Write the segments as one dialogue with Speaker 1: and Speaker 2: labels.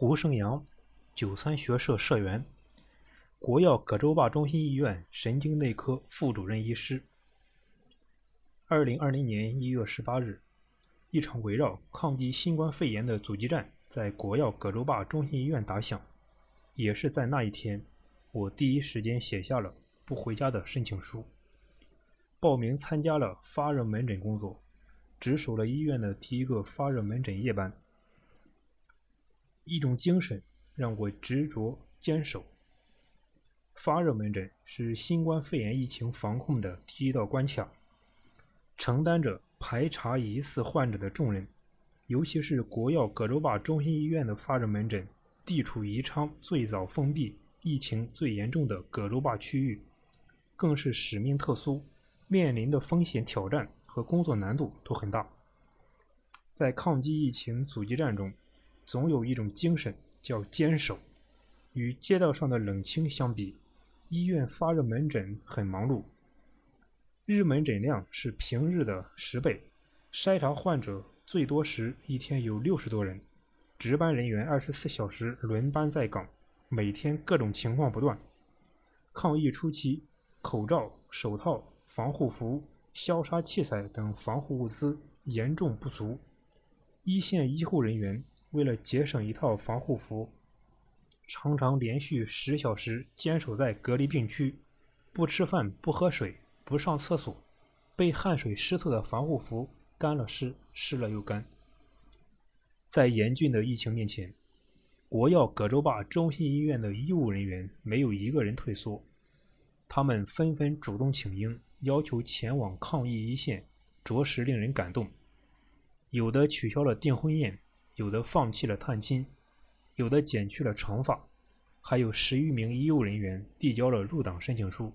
Speaker 1: 胡胜阳，九三学社社员，国药葛洲坝中心医院神经内科副主任医师。二零二零年一月十八日，一场围绕抗击新冠肺炎的阻击战在国药葛洲坝中心医院打响。也是在那一天，我第一时间写下了不回家的申请书，报名参加了发热门诊工作，值守了医院的第一个发热门诊夜班。一种精神让我执着坚守。发热门诊是新冠肺炎疫情防控的第一道关卡。承担着排查疑似患者的重任，尤其是国药葛洲坝中心医院的发热门诊，地处宜昌最早封闭、疫情最严重的葛洲坝区域，更是使命特殊，面临的风险挑战和工作难度都很大。在抗击疫情阻击战中，总有一种精神叫坚守。与街道上的冷清相比，医院发热门诊很忙碌。日门诊量是平日的十倍，筛查患者最多时一天有六十多人，值班人员二十四小时轮班在岗，每天各种情况不断。抗疫初期，口罩、手套、防护服、消杀器材等防护物资严重不足，一线医护人员为了节省一套防护服，常常连续十小时坚守在隔离病区，不吃饭，不喝水。不上厕所，被汗水湿透的防护服干了湿，湿了又干。在严峻的疫情面前，国药葛洲坝中心医院的医务人员没有一个人退缩，他们纷纷主动请缨，要求前往抗疫一线，着实令人感动。有的取消了订婚宴，有的放弃了探亲，有的剪去了长发，还有十余名医务人员递交了入党申请书。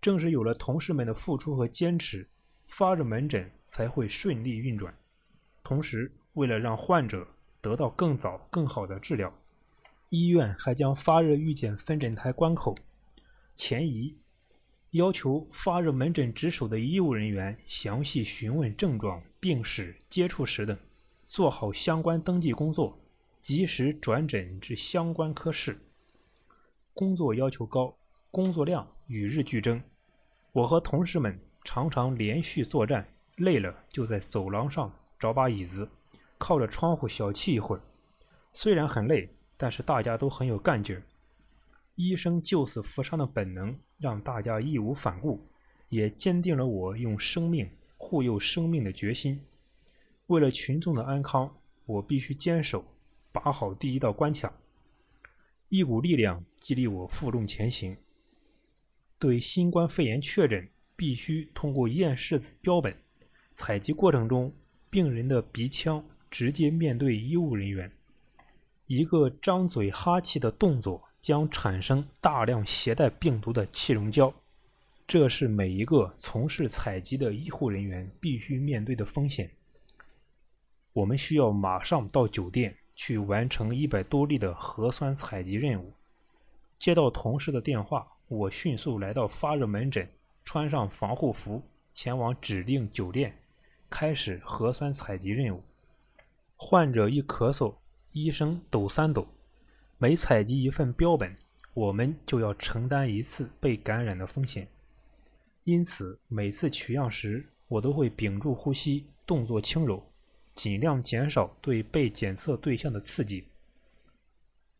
Speaker 1: 正是有了同事们的付出和坚持，发热门诊才会顺利运转。同时，为了让患者得到更早、更好的治疗，医院还将发热预检分诊台关口前移，要求发热门诊值守的医务人员详细询问症状、病史、接触史等，做好相关登记工作，及时转诊至相关科室。工作要求高，工作量与日俱增。我和同事们常常连续作战，累了就在走廊上找把椅子，靠着窗户小憩一会儿。虽然很累，但是大家都很有干劲。医生救死扶伤的本能让大家义无反顾，也坚定了我用生命护佑生命的决心。为了群众的安康，我必须坚守，把好第一道关卡。一股力量激励我负重前行。对新冠肺炎确诊，必须通过验试标本。采集过程中，病人的鼻腔直接面对医务人员，一个张嘴哈气的动作将产生大量携带病毒的气溶胶，这是每一个从事采集的医护人员必须面对的风险。我们需要马上到酒店去完成一百多例的核酸采集任务。接到同事的电话。我迅速来到发热门诊，穿上防护服，前往指定酒店，开始核酸采集任务。患者一咳嗽，医生抖三抖，每采集一份标本，我们就要承担一次被感染的风险。因此，每次取样时，我都会屏住呼吸，动作轻柔，尽量减少对被检测对象的刺激。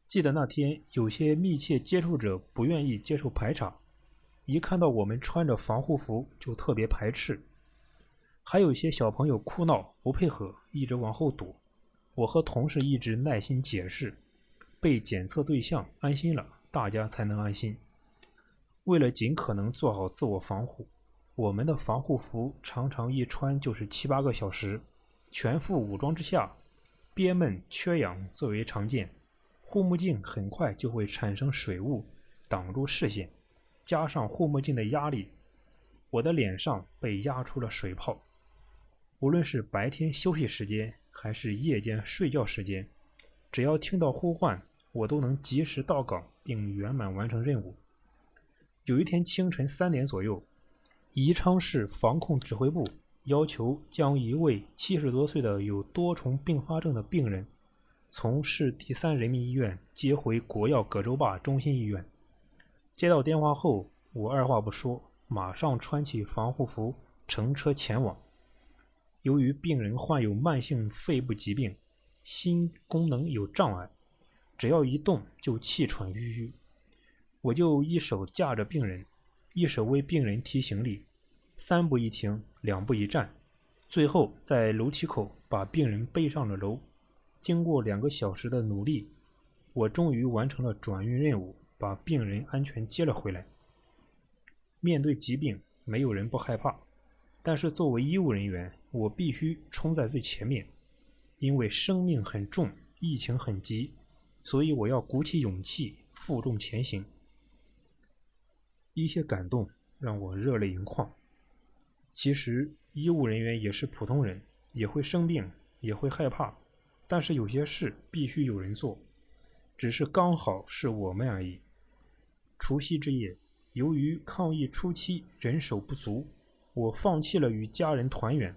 Speaker 1: 记得那天，有些密切接触者不愿意接受排查，一看到我们穿着防护服就特别排斥；还有些小朋友哭闹不配合，一直往后躲。我和同事一直耐心解释，被检测对象安心了，大家才能安心。为了尽可能做好自我防护，我们的防护服常常一穿就是七八个小时，全副武装之下，憋闷缺氧最为常见。护目镜很快就会产生水雾，挡住视线，加上护目镜的压力，我的脸上被压出了水泡。无论是白天休息时间，还是夜间睡觉时间，只要听到呼唤，我都能及时到岗并圆满完成任务。有一天清晨三点左右，宜昌市防控指挥部要求将一位七十多岁的有多重并发症的病人。从市第三人民医院接回国药葛洲坝中心医院。接到电话后，我二话不说，马上穿起防护服，乘车前往。由于病人患有慢性肺部疾病，心功能有障碍，只要一动就气喘吁吁。我就一手架着病人，一手为病人提行李，三步一停，两步一站，最后在楼梯口把病人背上了楼。经过两个小时的努力，我终于完成了转运任务，把病人安全接了回来。面对疾病，没有人不害怕。但是作为医务人员，我必须冲在最前面，因为生命很重，疫情很急，所以我要鼓起勇气，负重前行。一些感动让我热泪盈眶。其实医务人员也是普通人，也会生病，也会害怕，但是有些事必须有人做，只是刚好是我们而已。除夕之夜，由于抗疫初期人手不足。我放弃了与家人团圆，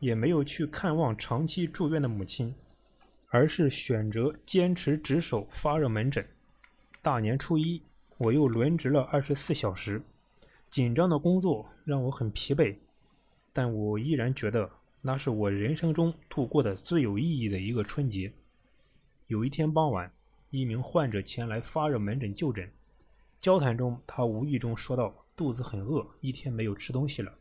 Speaker 1: 也没有去看望长期住院的母亲，而是选择坚持值守发热门诊。大年初一，我又轮值了二十四小时，紧张的工作让我很疲惫，但我依然觉得那是我人生中度过的最有意义的一个春节。有一天傍晚，一名患者前来发热门诊就诊，交谈中他无意中说到肚子很饿，一天没有吃东西了。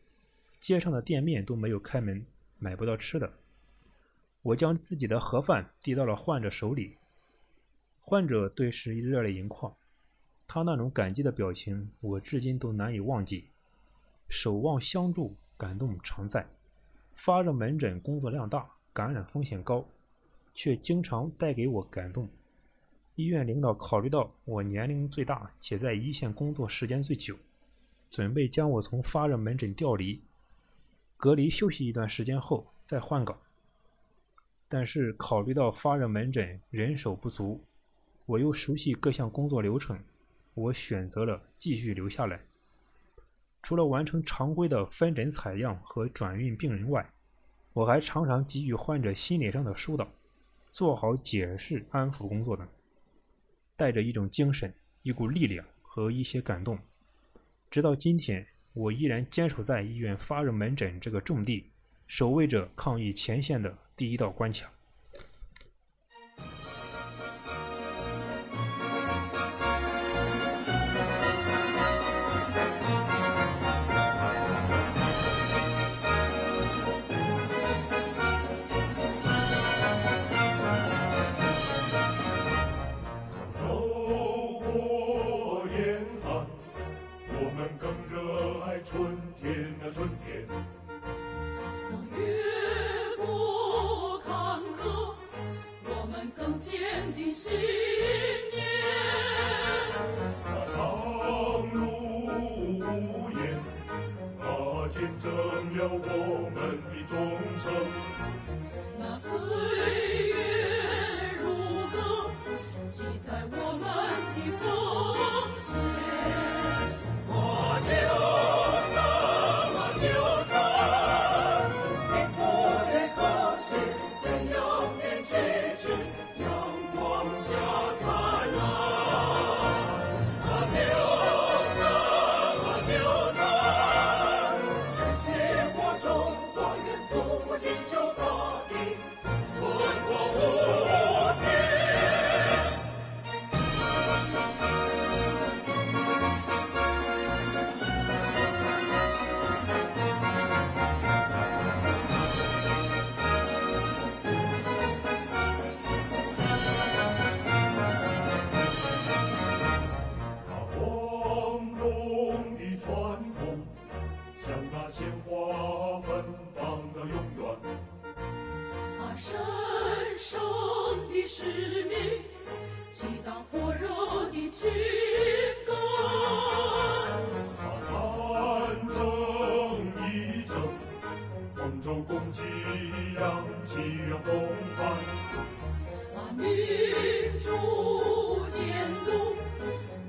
Speaker 1: 街上的店面都没有开门，买不到吃的。我将自己的盒饭递到了患者手里，患者顿时热泪盈眶，他那种感激的表情，我至今都难以忘记。守望相助，感动常在。发热门诊工作量大，感染风险高，却经常带给我感动。医院领导考虑到我年龄最大，且在一线工作时间最久，准备将我从发热门诊调离。隔离休息一段时间后再换岗，但是考虑到发热门诊人手不足，我又熟悉各项工作流程，我选择了继续留下来。除了完成常规的分诊采样和转运病人外，我还常常给予患者心理上的疏导，做好解释安抚工作等，带着一种精神、一股力量和一些感动，直到今天。我依然坚守在医院发热门诊这个重地，守卫着抗疫前线的第一道关卡。
Speaker 2: 我们
Speaker 3: 使命，激荡火热的情感。
Speaker 2: 把战争一争，同舟共济，扬起了风帆。
Speaker 3: 把民主监督，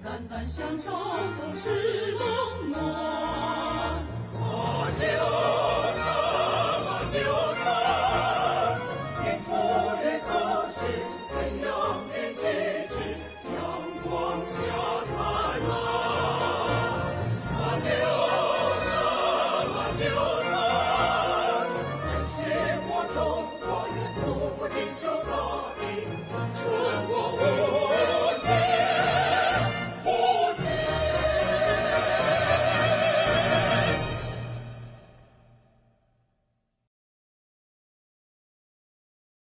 Speaker 3: 肝胆相照，共事冷暖。我就算，